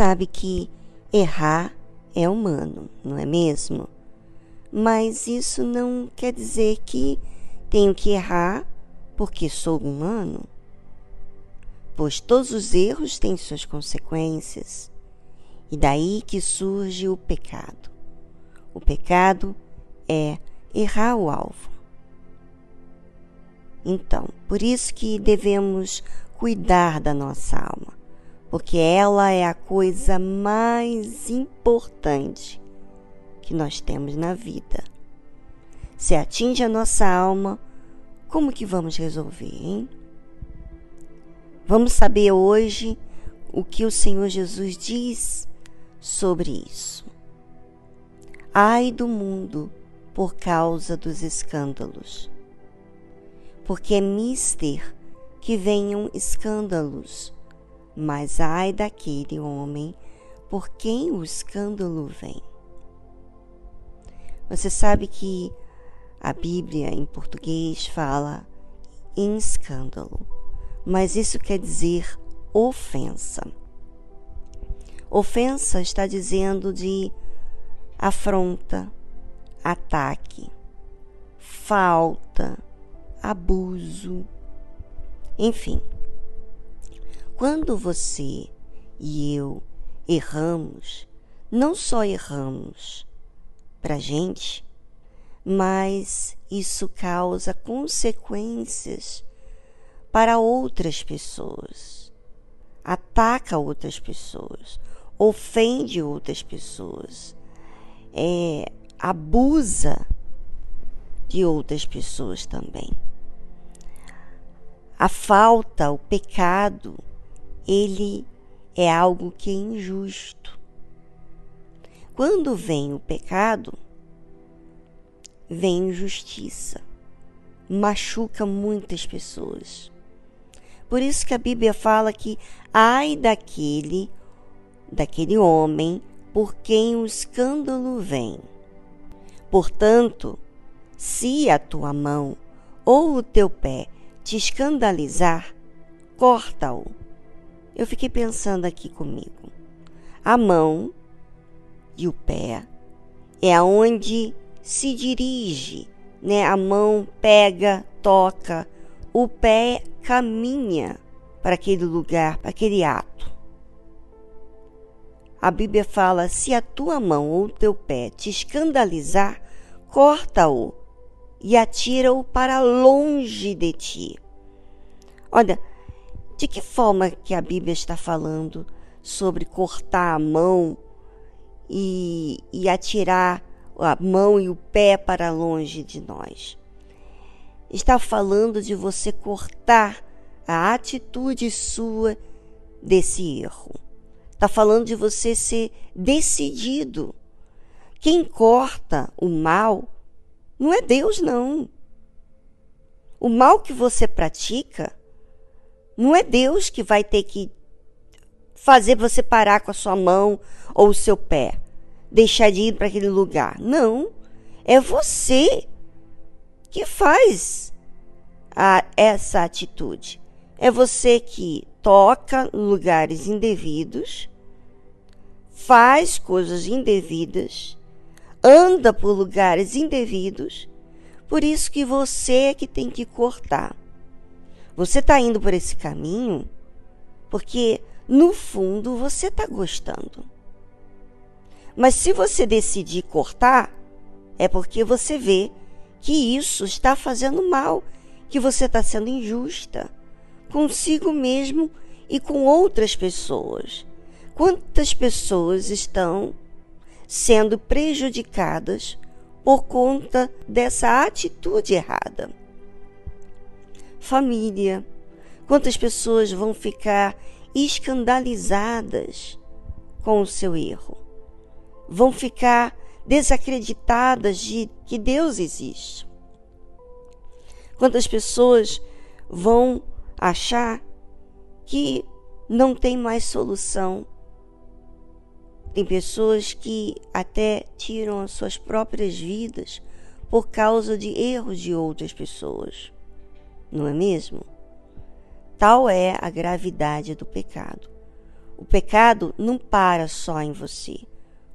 sabe que errar é humano, não é mesmo? Mas isso não quer dizer que tenho que errar porque sou humano. Pois todos os erros têm suas consequências. E daí que surge o pecado. O pecado é errar o alvo. Então, por isso que devemos cuidar da nossa alma, porque ela é a coisa mais importante que nós temos na vida. Se atinge a nossa alma, como que vamos resolver, hein? Vamos saber hoje o que o Senhor Jesus diz sobre isso. Ai do mundo por causa dos escândalos porque é mister que venham escândalos, mas ai daquele homem por quem o escândalo vem. Você sabe que a Bíblia em português fala em escândalo, mas isso quer dizer ofensa. Ofensa está dizendo de afronta, ataque, falta, abuso. Enfim, quando você e eu erramos, não só erramos para gente, mas isso causa consequências para outras pessoas, ataca outras pessoas, ofende outras pessoas, é, abusa de outras pessoas também. A falta, o pecado, ele é algo que é injusto. Quando vem o pecado, vem injustiça, machuca muitas pessoas. Por isso que a Bíblia fala que ai daquele, daquele homem por quem o escândalo vem. Portanto, se a tua mão ou o teu pé te escandalizar, corta-o. Eu fiquei pensando aqui comigo. A mão e o pé é aonde se dirige, né? A mão pega, toca, o pé caminha para aquele lugar, para aquele ato. A Bíblia fala: se a tua mão ou o teu pé te escandalizar, corta-o e atira-o para longe de ti. Olha, de que forma que a Bíblia está falando sobre cortar a mão e, e atirar a mão e o pé para longe de nós? Está falando de você cortar a atitude sua desse erro. Está falando de você ser decidido. Quem corta o mal não é Deus, não. O mal que você pratica, não é Deus que vai ter que fazer você parar com a sua mão ou o seu pé, deixar de ir para aquele lugar. Não. É você que faz a, essa atitude. É você que toca lugares indevidos, faz coisas indevidas anda por lugares indevidos, por isso que você é que tem que cortar. Você está indo por esse caminho porque, no fundo, você está gostando. Mas se você decidir cortar, é porque você vê que isso está fazendo mal, que você está sendo injusta consigo mesmo e com outras pessoas. Quantas pessoas estão sendo prejudicadas por conta dessa atitude errada. Família. Quantas pessoas vão ficar escandalizadas com o seu erro? Vão ficar desacreditadas de que Deus existe? Quantas pessoas vão achar que não tem mais solução tem pessoas que até tiram as suas próprias vidas por causa de erros de outras pessoas. Não é mesmo? Tal é a gravidade do pecado. o pecado não para só em você.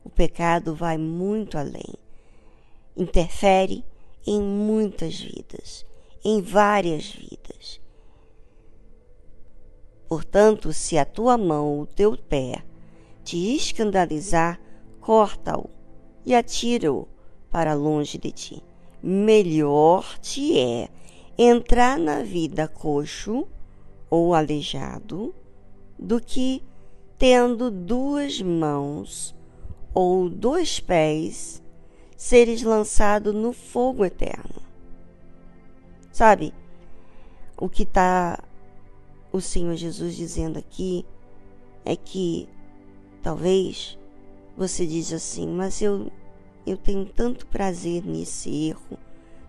O pecado vai muito além. Interfere em muitas vidas, em várias vidas. Portanto, se a tua mão ou o teu pé te escandalizar, corta-o e atira-o para longe de ti. Melhor te é entrar na vida coxo ou aleijado do que tendo duas mãos ou dois pés seres lançado no fogo eterno. Sabe o que está o Senhor Jesus dizendo aqui é que talvez você diz assim, mas eu eu tenho tanto prazer nesse erro,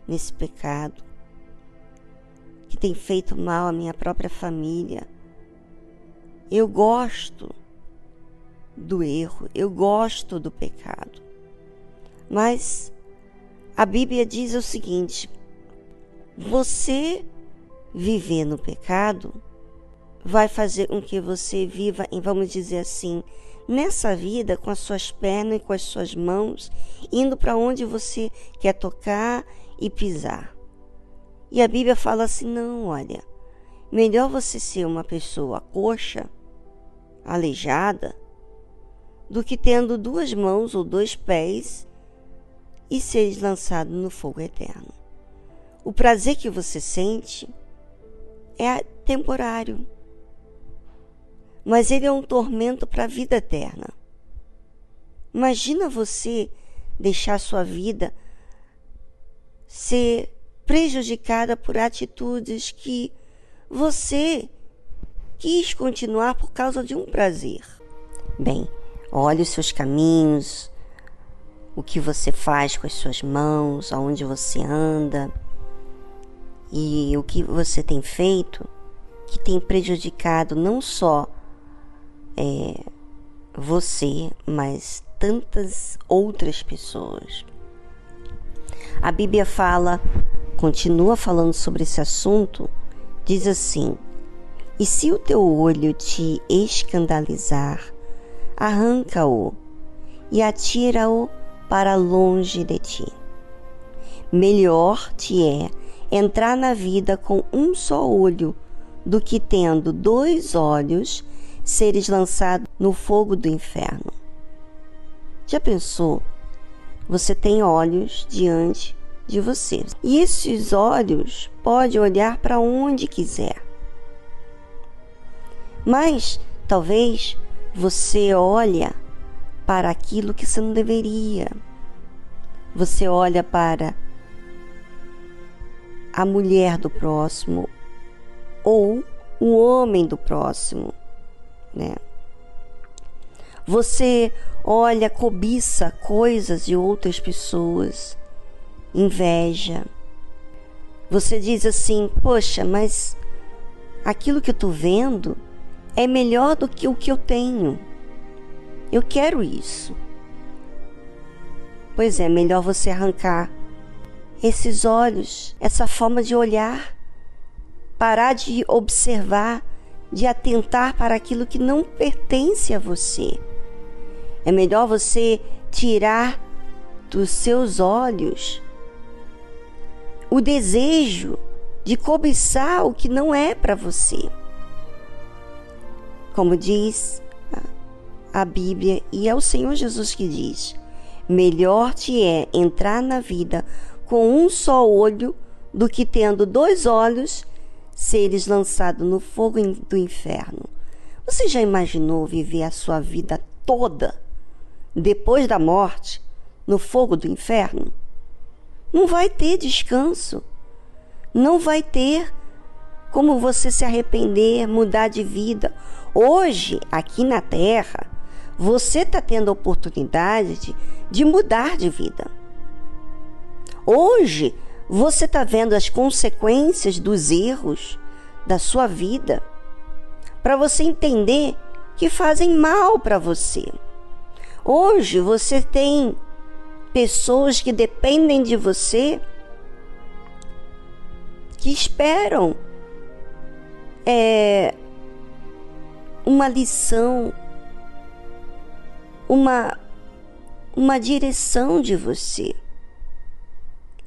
nesse pecado, que tem feito mal à minha própria família. Eu gosto do erro, eu gosto do pecado. Mas a Bíblia diz o seguinte: você viver no pecado vai fazer com que você viva, vamos dizer assim, nessa vida com as suas pernas e com as suas mãos, indo para onde você quer tocar e pisar. E a Bíblia fala assim: não, olha, melhor você ser uma pessoa coxa, aleijada, do que tendo duas mãos ou dois pés e ser lançado no fogo eterno. O prazer que você sente é temporário mas ele é um tormento para a vida eterna. Imagina você deixar sua vida ser prejudicada por atitudes que você quis continuar por causa de um prazer. Bem, olhe os seus caminhos, o que você faz com as suas mãos, aonde você anda e o que você tem feito que tem prejudicado não só é, você, mas tantas outras pessoas. A Bíblia fala, continua falando sobre esse assunto, diz assim: E se o teu olho te escandalizar, arranca-o e atira-o para longe de ti. Melhor te é entrar na vida com um só olho do que tendo dois olhos seres lançados no fogo do inferno. Já pensou? Você tem olhos diante de você. E esses olhos pode olhar para onde quiser. Mas talvez você olha para aquilo que você não deveria. Você olha para a mulher do próximo ou o homem do próximo né? Você olha, cobiça coisas de outras pessoas, inveja. Você diz assim: Poxa, mas aquilo que eu estou vendo é melhor do que o que eu tenho. Eu quero isso. Pois é, melhor você arrancar esses olhos, essa forma de olhar, parar de observar de atentar para aquilo que não pertence a você. É melhor você tirar dos seus olhos o desejo de cobiçar o que não é para você. Como diz a Bíblia, e é o Senhor Jesus que diz: melhor te é entrar na vida com um só olho do que tendo dois olhos seres lançados no fogo do inferno. Você já imaginou viver a sua vida toda depois da morte no fogo do inferno? Não vai ter descanso. Não vai ter como você se arrepender, mudar de vida. Hoje, aqui na Terra, você está tendo a oportunidade de, de mudar de vida. Hoje, você está vendo as consequências dos erros da sua vida para você entender que fazem mal para você. Hoje você tem pessoas que dependem de você que esperam é, uma lição uma uma direção de você.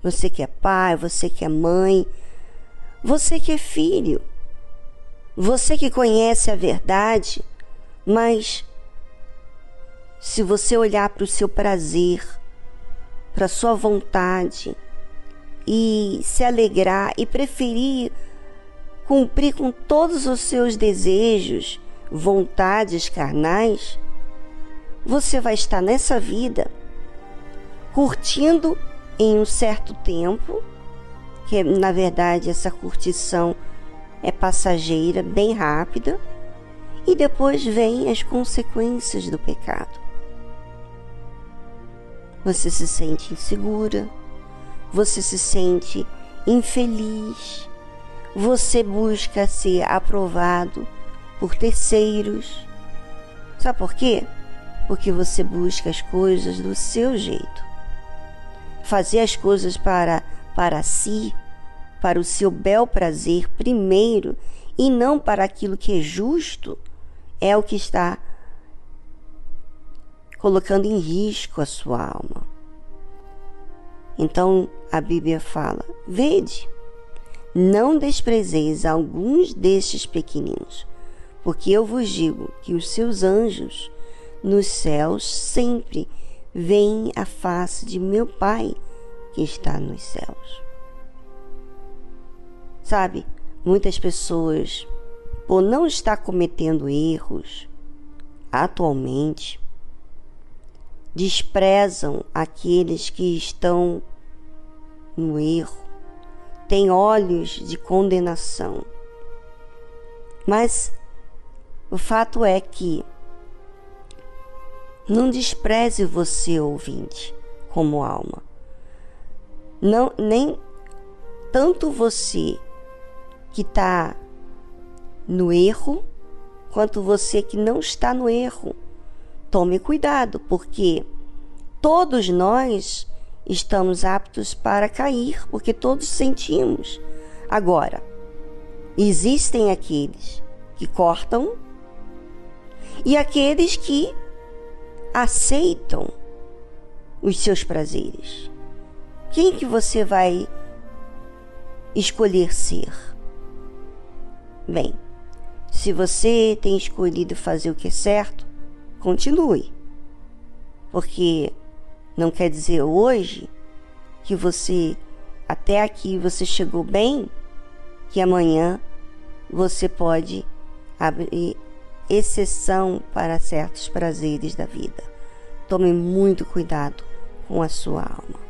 Você que é pai, você que é mãe, você que é filho, você que conhece a verdade, mas se você olhar para o seu prazer, para sua vontade e se alegrar e preferir cumprir com todos os seus desejos, vontades carnais, você vai estar nessa vida curtindo em um certo tempo, que na verdade essa curtição é passageira, bem rápida, e depois vêm as consequências do pecado. Você se sente insegura, você se sente infeliz, você busca ser aprovado por terceiros. Sabe por quê? Porque você busca as coisas do seu jeito. Fazer as coisas para, para si, para o seu bel prazer primeiro e não para aquilo que é justo, é o que está colocando em risco a sua alma. Então a Bíblia fala: Vede, não desprezeis alguns destes pequeninos, porque eu vos digo que os seus anjos nos céus sempre veem a face de meu Pai que está nos céus. Sabe, muitas pessoas, por não estar cometendo erros atualmente, desprezam aqueles que estão no erro, tem olhos de condenação. Mas o fato é que não despreze você, ouvinte, como alma. Não, nem tanto você que está no erro, quanto você que não está no erro. Tome cuidado, porque todos nós estamos aptos para cair, porque todos sentimos. Agora, existem aqueles que cortam e aqueles que aceitam os seus prazeres. Quem que você vai escolher ser? Bem, se você tem escolhido fazer o que é certo, continue. Porque não quer dizer hoje que você até aqui você chegou bem, que amanhã você pode abrir exceção para certos prazeres da vida. Tome muito cuidado com a sua alma.